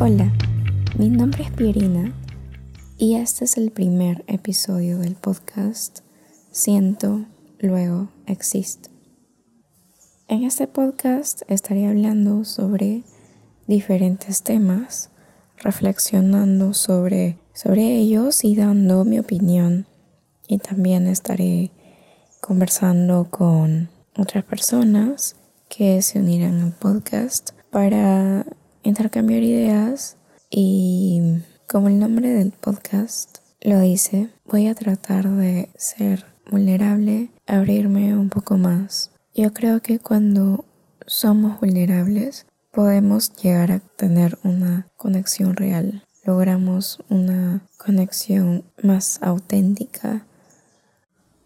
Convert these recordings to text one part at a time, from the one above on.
Hola, mi nombre es Pierina y este es el primer episodio del podcast Siento, luego existo. En este podcast estaré hablando sobre diferentes temas, reflexionando sobre, sobre ellos y dando mi opinión. Y también estaré conversando con otras personas que se unirán al podcast para intercambiar ideas y como el nombre del podcast lo dice, voy a tratar de ser vulnerable, abrirme un poco más. Yo creo que cuando somos vulnerables podemos llegar a tener una conexión real, logramos una conexión más auténtica.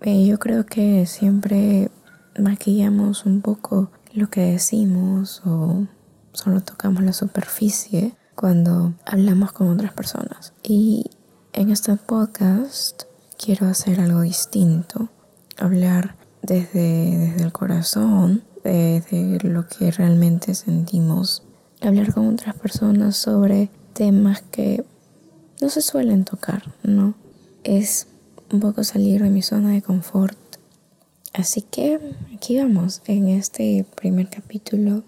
Yo creo que siempre maquillamos un poco lo que decimos o solo tocamos la superficie cuando hablamos con otras personas. Y en este podcast quiero hacer algo distinto, hablar desde, desde el corazón, desde lo que realmente sentimos, hablar con otras personas sobre temas que no se suelen tocar, ¿no? Es un poco salir de mi zona de confort. Así que aquí vamos en este primer capítulo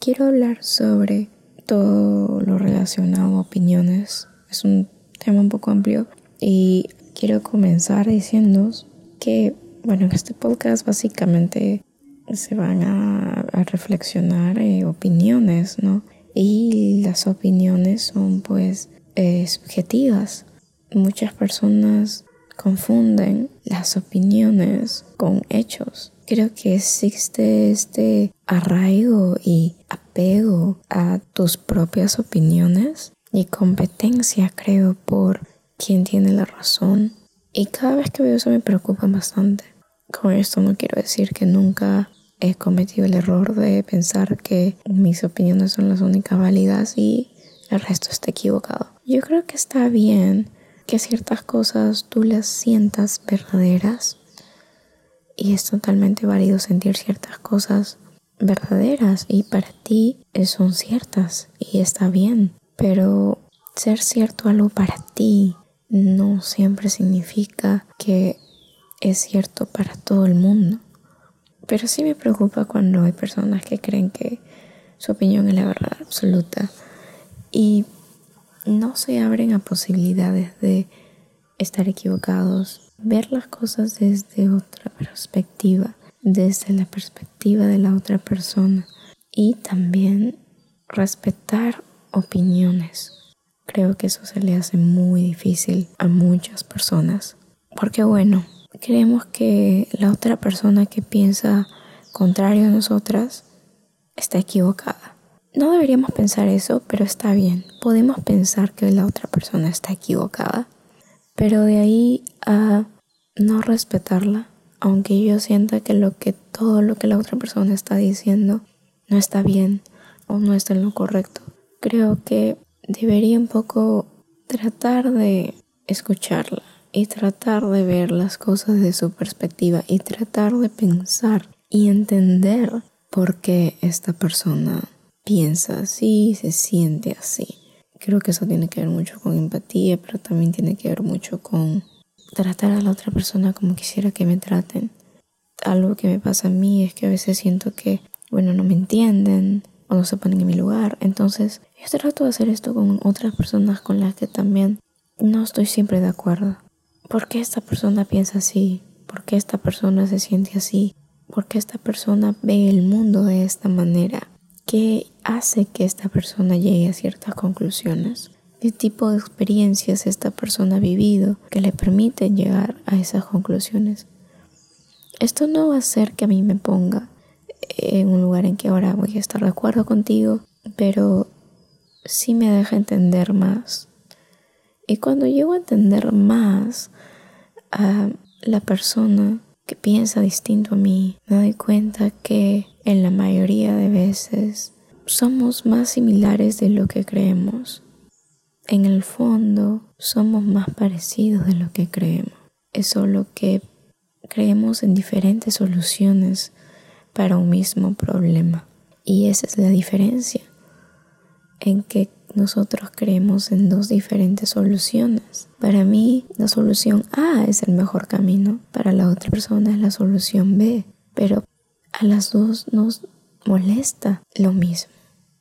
quiero hablar sobre todo lo relacionado a opiniones. Es un tema un poco amplio y quiero comenzar diciendo que, bueno, en este podcast básicamente se van a, reflexionar eh, opiniones, ¿no? Y las opiniones son pues eh, subjetivas. Muchas personas confunden las opiniones con hechos. Creo que existe este arraigo y apego a tus propias opiniones y competencia, creo, por quién tiene la razón. Y cada vez que veo eso me preocupa bastante. Con esto no quiero decir que nunca he cometido el error de pensar que mis opiniones son las únicas válidas y el resto está equivocado. Yo creo que está bien que ciertas cosas tú las sientas verdaderas y es totalmente válido sentir ciertas cosas verdaderas y para ti son ciertas y está bien. Pero ser cierto algo para ti no siempre significa que es cierto para todo el mundo. Pero sí me preocupa cuando hay personas que creen que su opinión es la verdad absoluta y no se abren a posibilidades de estar equivocados ver las cosas desde otra perspectiva, desde la perspectiva de la otra persona y también respetar opiniones. Creo que eso se le hace muy difícil a muchas personas. Porque bueno, creemos que la otra persona que piensa contrario a nosotras está equivocada. No deberíamos pensar eso, pero está bien. Podemos pensar que la otra persona está equivocada pero de ahí a no respetarla, aunque yo sienta que lo que todo lo que la otra persona está diciendo no está bien o no está en lo correcto. Creo que debería un poco tratar de escucharla y tratar de ver las cosas de su perspectiva y tratar de pensar y entender por qué esta persona piensa así, se siente así. Creo que eso tiene que ver mucho con empatía, pero también tiene que ver mucho con tratar a la otra persona como quisiera que me traten. Algo que me pasa a mí es que a veces siento que, bueno, no me entienden o no se ponen en mi lugar. Entonces, yo trato de hacer esto con otras personas con las que también no estoy siempre de acuerdo. ¿Por qué esta persona piensa así? ¿Por qué esta persona se siente así? ¿Por qué esta persona ve el mundo de esta manera? ¿Qué hace que esta persona llegue a ciertas conclusiones? ¿Qué tipo de experiencias esta persona ha vivido que le permiten llegar a esas conclusiones? Esto no va a hacer que a mí me ponga en un lugar en que ahora voy a estar de acuerdo contigo, pero sí me deja entender más. Y cuando llego a entender más a la persona que piensa distinto a mí, me doy cuenta que en la mayoría de veces somos más similares de lo que creemos. En el fondo somos más parecidos de lo que creemos. Es solo que creemos en diferentes soluciones para un mismo problema. Y esa es la diferencia. En que nosotros creemos en dos diferentes soluciones. Para mí, la solución A es el mejor camino, para la otra persona es la solución B, pero a las dos nos molesta lo mismo.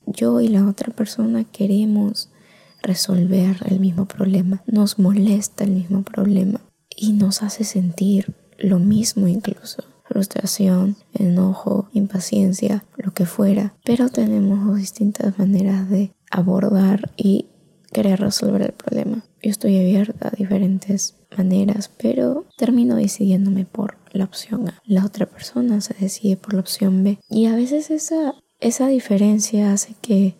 Yo y la otra persona queremos resolver el mismo problema, nos molesta el mismo problema y nos hace sentir lo mismo incluso. Frustración, enojo, impaciencia, lo que fuera. Pero tenemos distintas maneras de abordar y querer resolver el problema. Yo estoy abierta a diferentes maneras, pero termino decidiéndome por la opción A. La otra persona se decide por la opción B. Y a veces esa, esa diferencia hace que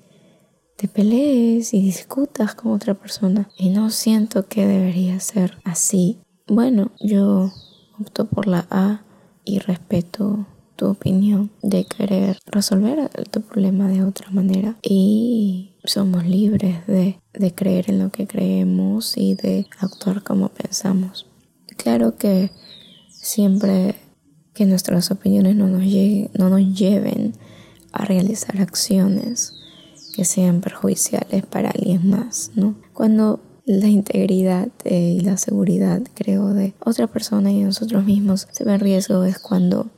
te pelees y discutas con otra persona. Y no siento que debería ser así. Bueno, yo opto por la A y respeto tu opinión de querer resolver tu problema de otra manera y somos libres de, de, creer en lo que creemos y de actuar como pensamos. Claro que siempre que nuestras opiniones no nos, no nos lleven a realizar acciones que sean perjudiciales para alguien más, ¿no? Cuando la integridad eh, y la seguridad, creo, de otra persona y de nosotros mismos se ve en riesgo es cuando,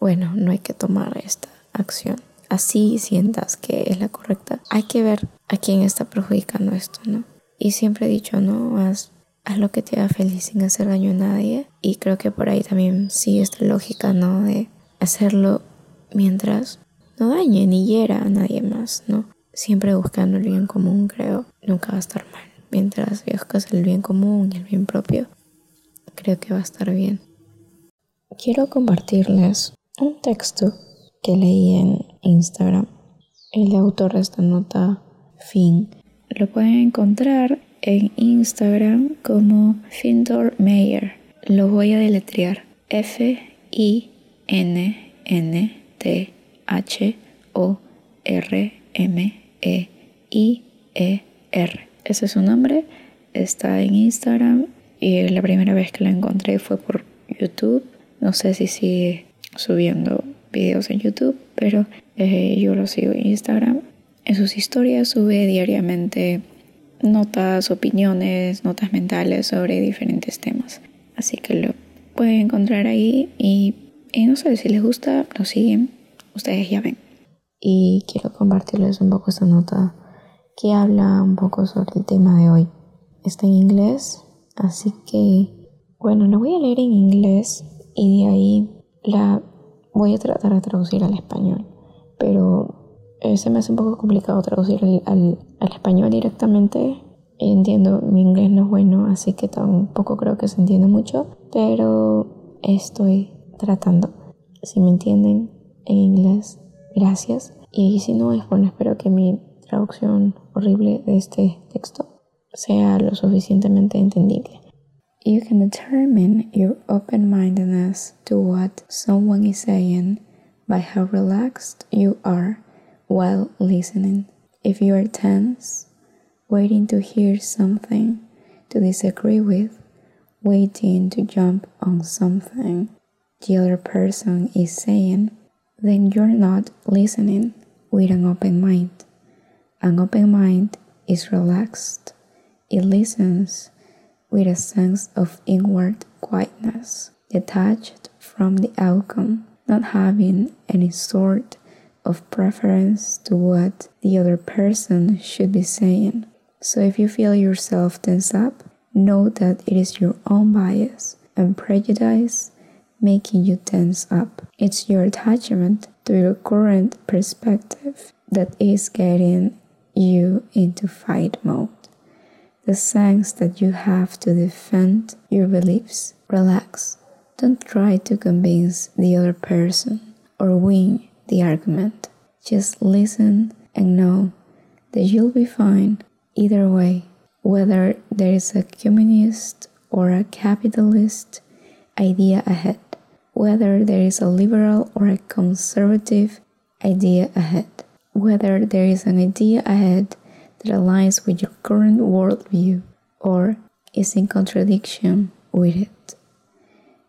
bueno, no hay que tomar esta acción. Así sientas que es la correcta. Hay que ver a quién está perjudicando esto, ¿no? Y siempre he dicho, ¿no? Haz, haz lo que te haga feliz sin hacer daño a nadie. Y creo que por ahí también sigue esta lógica, ¿no? De hacerlo mientras no dañe ni hiera a nadie más, ¿no? Siempre buscando el bien común, creo. Nunca va a estar mal mientras buscas el bien común y el bien propio, creo que va a estar bien. Quiero compartirles un texto que leí en Instagram. El autor de esta nota, Finn, lo pueden encontrar en Instagram como Findor Meyer. Lo voy a deletrear. F-I-N-N-T-H-O-R-M-E-I-E-R. Ese es su nombre. Está en Instagram y la primera vez que la encontré fue por YouTube. No sé si sigue subiendo videos en YouTube, pero eh, yo lo sigo en Instagram. En sus historias sube diariamente notas, opiniones, notas mentales sobre diferentes temas. Así que lo pueden encontrar ahí y, y no sé si les gusta, lo siguen. Ustedes ya ven. Y quiero compartirles un poco esta nota que habla un poco sobre el tema de hoy. Está en inglés, así que, bueno, lo voy a leer en inglés y de ahí la voy a tratar de traducir al español, pero eh, se me hace un poco complicado traducir al, al español directamente. Entiendo, mi inglés no es bueno, así que tampoco creo que se entienda mucho, pero estoy tratando. Si me entienden en inglés, gracias. Y si no, es bueno, espero que mi traducción horrible de este texto sea lo suficientemente entendible. You can determine your open mindedness to what someone is saying by how relaxed you are while listening. If you are tense, waiting to hear something to disagree with, waiting to jump on something the other person is saying, then you're not listening with an open mind. An open mind is relaxed. It listens with a sense of inward quietness, detached from the outcome, not having any sort of preference to what the other person should be saying. So if you feel yourself tense up, know that it is your own bias and prejudice making you tense up. It's your attachment to your current perspective that is getting you into fight mode. The sense that you have to defend your beliefs. Relax. Don't try to convince the other person or win the argument. Just listen and know that you'll be fine either way, whether there is a communist or a capitalist idea ahead, whether there is a liberal or a conservative idea ahead whether there is an idea ahead that aligns with your current worldview or is in contradiction with it.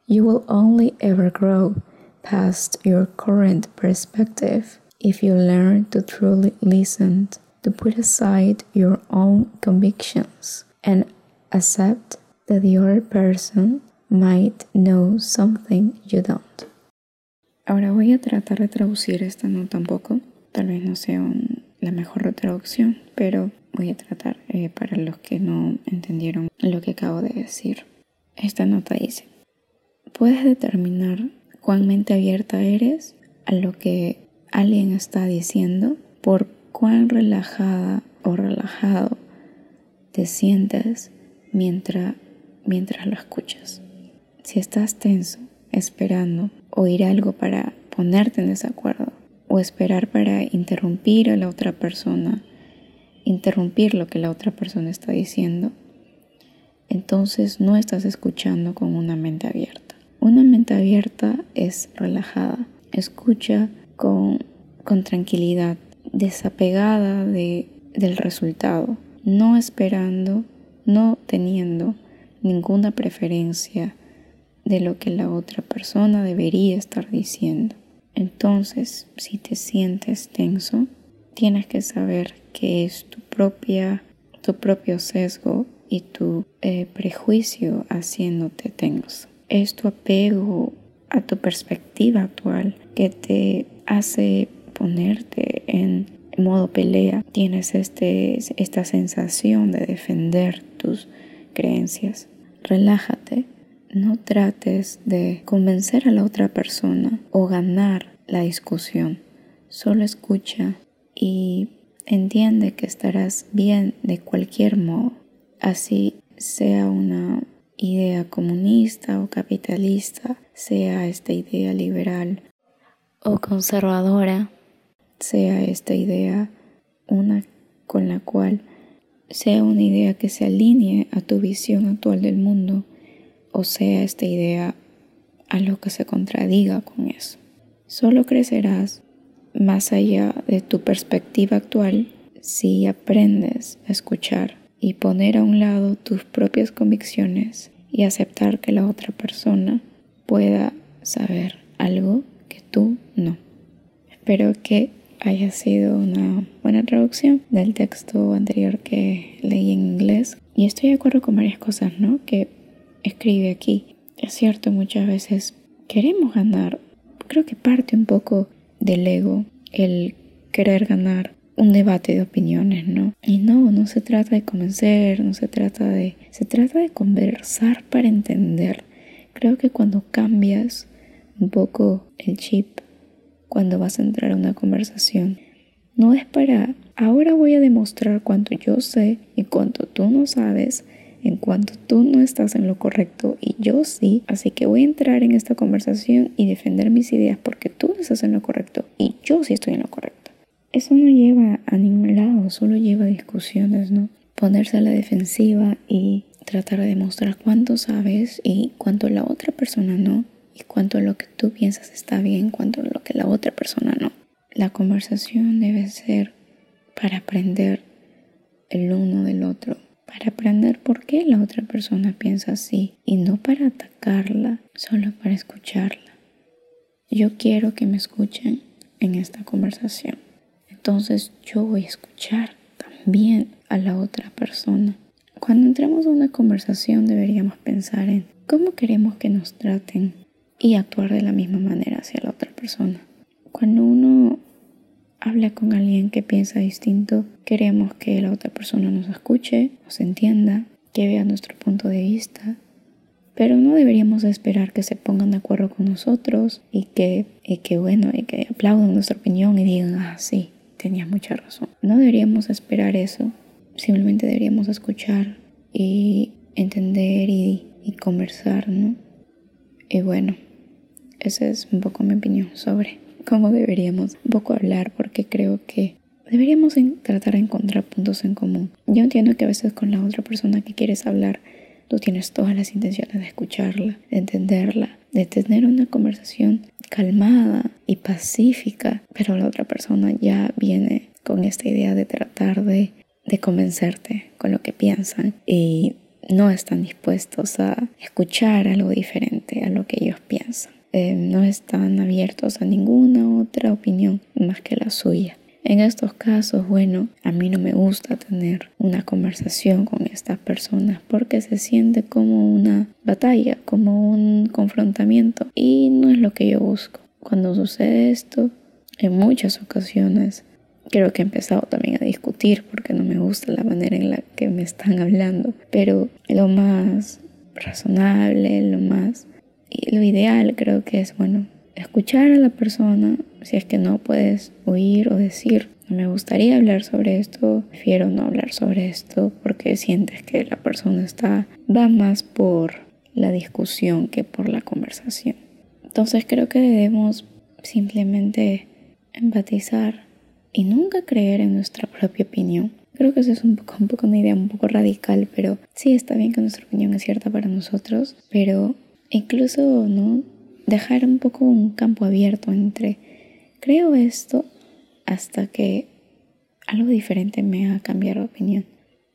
You will only ever grow past your current perspective if you learn to truly listen to put aside your own convictions and accept that the other person might know something you don't. Ahora voy a tratar de traducir esta nota un poco. Tal vez no sea la mejor traducción, pero voy a tratar eh, para los que no entendieron lo que acabo de decir. Esta nota dice, puedes determinar cuán mente abierta eres a lo que alguien está diciendo por cuán relajada o relajado te sientes mientras, mientras lo escuchas. Si estás tenso, esperando oír algo para ponerte en desacuerdo o esperar para interrumpir a la otra persona, interrumpir lo que la otra persona está diciendo, entonces no estás escuchando con una mente abierta. Una mente abierta es relajada, escucha con, con tranquilidad, desapegada de, del resultado, no esperando, no teniendo ninguna preferencia de lo que la otra persona debería estar diciendo. Entonces, si te sientes tenso, tienes que saber que es tu propia tu propio sesgo y tu eh, prejuicio haciéndote tenso. Es tu apego a tu perspectiva actual que te hace ponerte en modo pelea. Tienes este, esta sensación de defender tus creencias. Relájate. No trates de convencer a la otra persona o ganar la discusión. Solo escucha y entiende que estarás bien de cualquier modo. Así sea una idea comunista o capitalista, sea esta idea liberal o conservadora, sea esta idea una con la cual sea una idea que se alinee a tu visión actual del mundo o sea esta idea a lo que se contradiga con eso. Solo crecerás más allá de tu perspectiva actual si aprendes a escuchar y poner a un lado tus propias convicciones y aceptar que la otra persona pueda saber algo que tú no. Espero que haya sido una buena traducción del texto anterior que leí en inglés y estoy de acuerdo con varias cosas, ¿no? Que escribe aquí. Es cierto, muchas veces queremos ganar. Creo que parte un poco del ego el querer ganar un debate de opiniones, ¿no? Y no, no se trata de convencer, no se trata de... Se trata de conversar para entender. Creo que cuando cambias un poco el chip, cuando vas a entrar a una conversación, no es para... Ahora voy a demostrar cuánto yo sé y cuánto tú no sabes, en cuanto tú no estás en lo correcto y yo sí, así que voy a entrar en esta conversación y defender mis ideas porque tú no estás en lo correcto y yo sí estoy en lo correcto. Eso no lleva a ningún lado, solo lleva a discusiones, ¿no? Ponerse a la defensiva y tratar de demostrar cuánto sabes y cuánto la otra persona no, y cuánto lo que tú piensas está bien, cuánto lo que la otra persona no. La conversación debe ser para aprender el uno del otro, para aprender por qué la otra persona piensa así y no para atacarla, solo para escucharla. Yo quiero que me escuchen en esta conversación entonces yo voy a escuchar también a la otra persona. Cuando entremos a una conversación deberíamos pensar en cómo queremos que nos traten y actuar de la misma manera hacia la otra persona. Cuando uno habla con alguien que piensa distinto, queremos que la otra persona nos escuche, nos entienda, que vea nuestro punto de vista, pero no deberíamos esperar que se pongan de acuerdo con nosotros y que, y que bueno, y que aplaudan nuestra opinión y digan, ah, sí, tenías mucha razón. No deberíamos esperar eso, simplemente deberíamos escuchar y entender y, conversar, ¿no? Y bueno, esa es un poco mi opinión sobre cómo deberíamos hablar, porque creo que deberíamos tratar de encontrar puntos en común. Yo entiendo que a veces con la otra persona que quieres hablar, tú tienes todas las intenciones de escucharla, de entenderla, de tener una conversación calmada y pacífica, pero la otra persona ya viene con esta idea de tratar de, convencerte con lo que piensan y no están dispuestos a escuchar algo diferente a lo que ellos piensan. Eh, no están abiertos a ninguna otra opinión más que la suya. En estos casos, bueno, a mí no me gusta tener una conversación con estas personas porque se siente como una batalla, como un confrontamiento y no es lo que yo busco. Cuando sucede esto, en muchas ocasiones, creo que he empezado también a discutir porque no me gusta la manera en la que me están hablando, pero lo más razonable, lo más lo ideal creo que es, bueno, escuchar a la persona, si es que no puedes oír o decir, no me gustaría hablar sobre esto, prefiero no hablar sobre esto porque sientes que la persona está, va más por la discusión que por la conversación. Entonces creo que debemos simplemente empatizar y nunca creer en nuestra propia opinión. Creo que eso es un poco, un poco una idea un poco radical, pero sí está bien que nuestra opinión es cierta para nosotros, pero incluso no dejar un poco un campo abierto entre creo esto hasta que algo diferente me haga cambiar de opinión.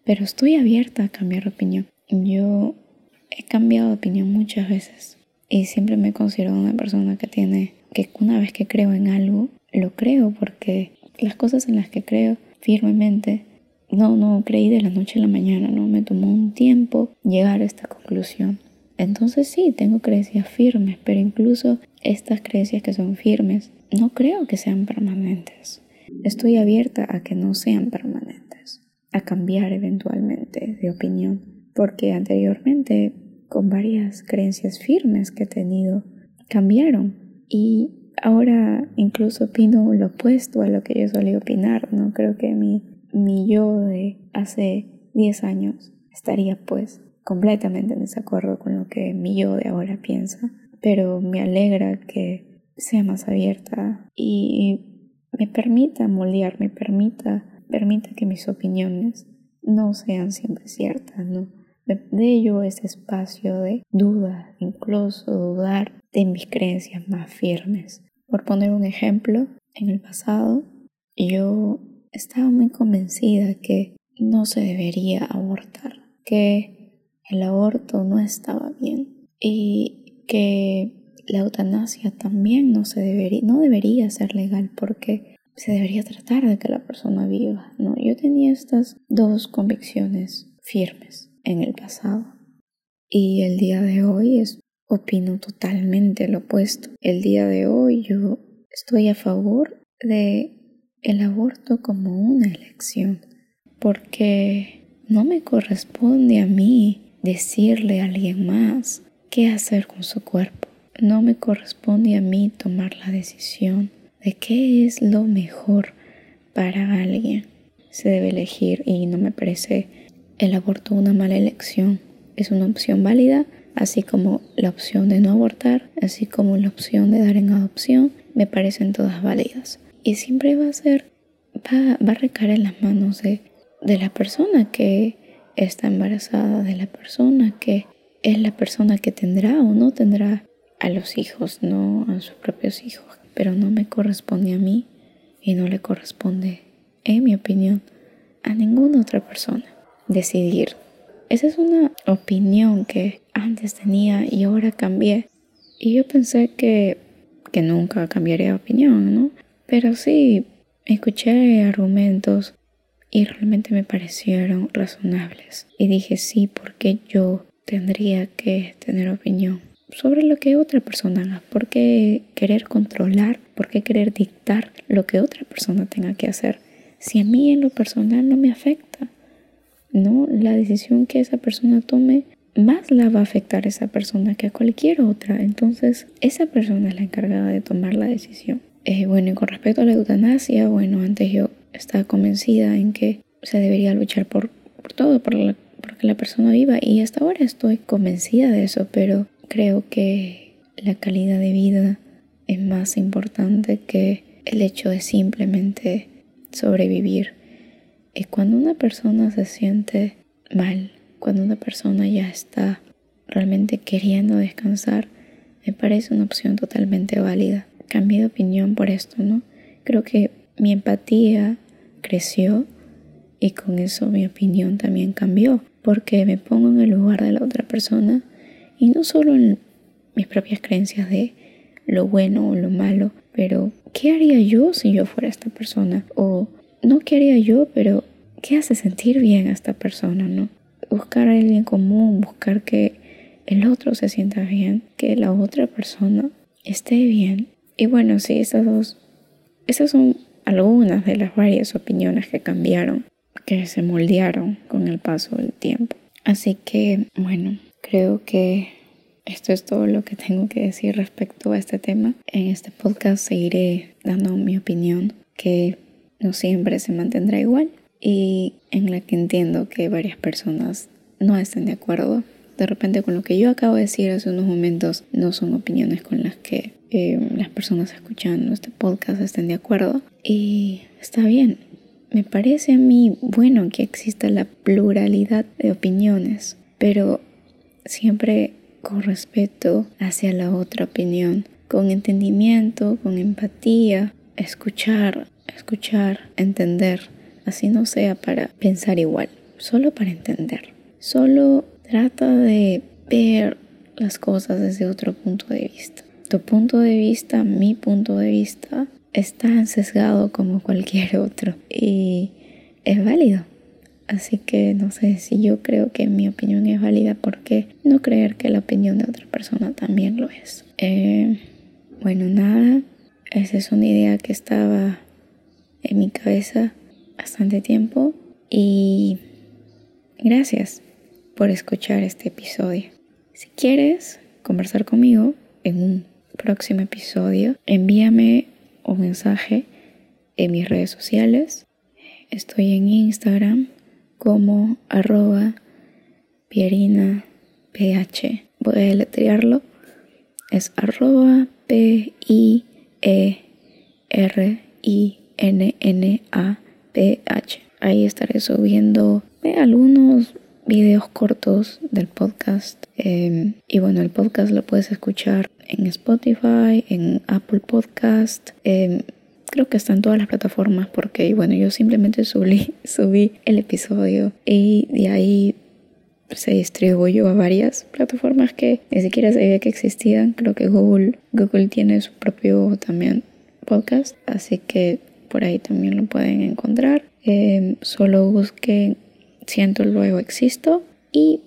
Pero estoy abierta a cambiar de opinión. Yo he cambiado de opinión muchas veces y siempre me considero una persona que tiene que una vez que creo en algo, lo creo porque las cosas en las que creo firmemente no, no creí de la noche a la mañana, no me tomó un tiempo llegar a esta conclusión. Entonces sí, tengo creencias firmes, pero incluso estas creencias que son firmes, no creo que sean permanentes. Estoy abierta a que no sean permanentes, a cambiar eventualmente de opinión, porque anteriormente con varias creencias firmes que he tenido cambiaron y ahora incluso opino lo opuesto a lo que yo solía opinar, ¿no? Creo que mi, mi yo de hace 10 años estaría pues completamente en desacuerdo con lo que mi yo de ahora piensa, pero me alegra que sea más abierta y me permita moldear, me permita, permita que mis opiniones no sean siempre ciertas, ¿no? De ello ese espacio de duda, incluso dudar de mis creencias más firmes. Por poner un ejemplo, en el pasado yo estaba muy convencida que no se debería abortar, que el aborto no estaba bien y que la eutanasia también no, se debería, no debería ser legal porque se debería tratar de que la persona viva. No, yo tenía estas dos convicciones firmes en el pasado y el día de hoy es, opino totalmente lo opuesto. El día de hoy yo estoy a favor de el aborto como una elección porque no me corresponde a mí decirle a alguien más qué hacer con su cuerpo. No me corresponde a mí tomar la decisión de qué es lo mejor para alguien. Se debe elegir y no me parece el aborto una mala elección. Es una opción válida, así como la opción de no abortar, así como la opción de dar en adopción, me parecen todas válidas. Y siempre va a ser, va, va a recaer en las manos de, de la persona que está embarazada de la persona que es la persona que tendrá o no tendrá a los hijos, no a sus propios hijos, pero no me corresponde a mí y no le corresponde, en mi opinión, a ninguna otra persona decidir. Esa es una opinión que antes tenía y ahora cambié. Y yo pensé que, que nunca cambiaría de opinión, ¿no? Pero sí, escuché argumentos y realmente me parecieron razonables. Y dije, sí, porque yo tendría que tener opinión sobre lo que otra persona haga. ¿Por qué querer controlar? ¿Por qué querer dictar lo que otra persona tenga que hacer? Si a mí en lo personal no me afecta, ¿no? La decisión que esa persona tome más la va a afectar a esa persona que a cualquier otra. Entonces, esa persona es la encargada de tomar la decisión. Eh, bueno, y con respecto a la eutanasia, bueno, antes yo estaba convencida en que se debería luchar por, por todo, por, la, que la persona viva y hasta ahora estoy convencida de eso, pero creo que la calidad de vida es más importante que el hecho de simplemente sobrevivir. Y cuando una persona se siente mal, cuando una persona ya está realmente queriendo descansar, me parece una opción totalmente válida. Cambié de opinión por esto, ¿no? Creo que mi empatía creció y con eso mi opinión también cambió, porque me pongo en el lugar de la otra persona y no solo en mis propias creencias de lo bueno o lo malo, pero ¿qué haría yo si yo fuera esta persona? O no qué haría yo, pero ¿qué hace sentir bien a esta persona, no? Buscar a alguien común, buscar que el otro se sienta bien, que la otra persona esté bien. Y bueno, sí, esas dos, esas son algunas de las varias opiniones que cambiaron, que se moldearon con el paso del tiempo. Así que, bueno, creo que esto es todo lo que tengo que decir respecto a este tema. En este podcast seguiré dando mi opinión, que no siempre se mantendrá igual y en la que entiendo que varias personas no estén de acuerdo. De repente con lo que yo acabo de decir hace unos momentos no son opiniones con las que eh, las personas escuchando este podcast estén de acuerdo. Y está bien. Me parece a mí bueno que exista la pluralidad de opiniones, pero siempre con respeto hacia la otra opinión, con entendimiento, con empatía, escuchar, escuchar, entender, así no sea para pensar igual, solo para entender. Solo trata de ver las cosas desde otro punto de vista. Tu punto de vista, mi punto de vista, está sesgado como cualquier otro y es válido. Así que no sé si yo creo que mi opinión es válida, ¿por qué no creer que la opinión de otra persona también lo es? Eh, bueno, nada, esa es una idea que estaba en mi cabeza bastante tiempo y gracias por escuchar este episodio. Si quieres conversar conmigo en un próximo episodio, envíame un mensaje en mis redes sociales. Estoy en Instagram como arroba pierina ph. Voy a deletrearlo. Es arroba p i e r i n n a p h. Ahí estaré subiendo algunos videos cortos del podcast. Em, y bueno, el podcast lo puedes escuchar en Spotify, en Apple Podcast. Em, creo que está en todas las plataformas porque, bueno, yo simplemente subí, subí el episodio y de ahí se distribuyó a varias plataformas que ni siquiera sabía que existían. Creo que Google, Google tiene su propio también podcast, así que por ahí también lo pueden encontrar. Em, solo busquen Siento luego existo y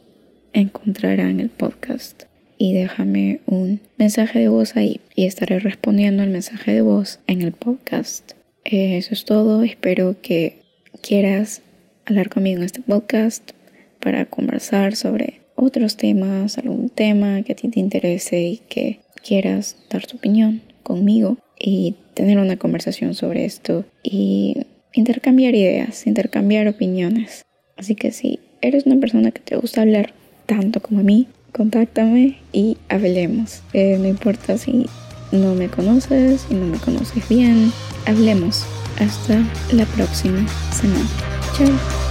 encontrarán el podcast. Y déjame un mensaje de voz ahí y estaré respondiendo al mensaje de voz en el podcast. Eh, eso es todo. Espero que quieras hablar conmigo en este podcast para conversar sobre otros temas, algún tema que a ti te interese y que quieras dar tu opinión conmigo y tener una conversación sobre esto y intercambiar ideas, intercambiar opiniones. Así que si eres una persona que te gusta hablar tanto como a mí, contáctame y hablemos. Eh, no importa si no me conoces, y no me conoces bien, hablemos. Hasta la próxima semana. Chao.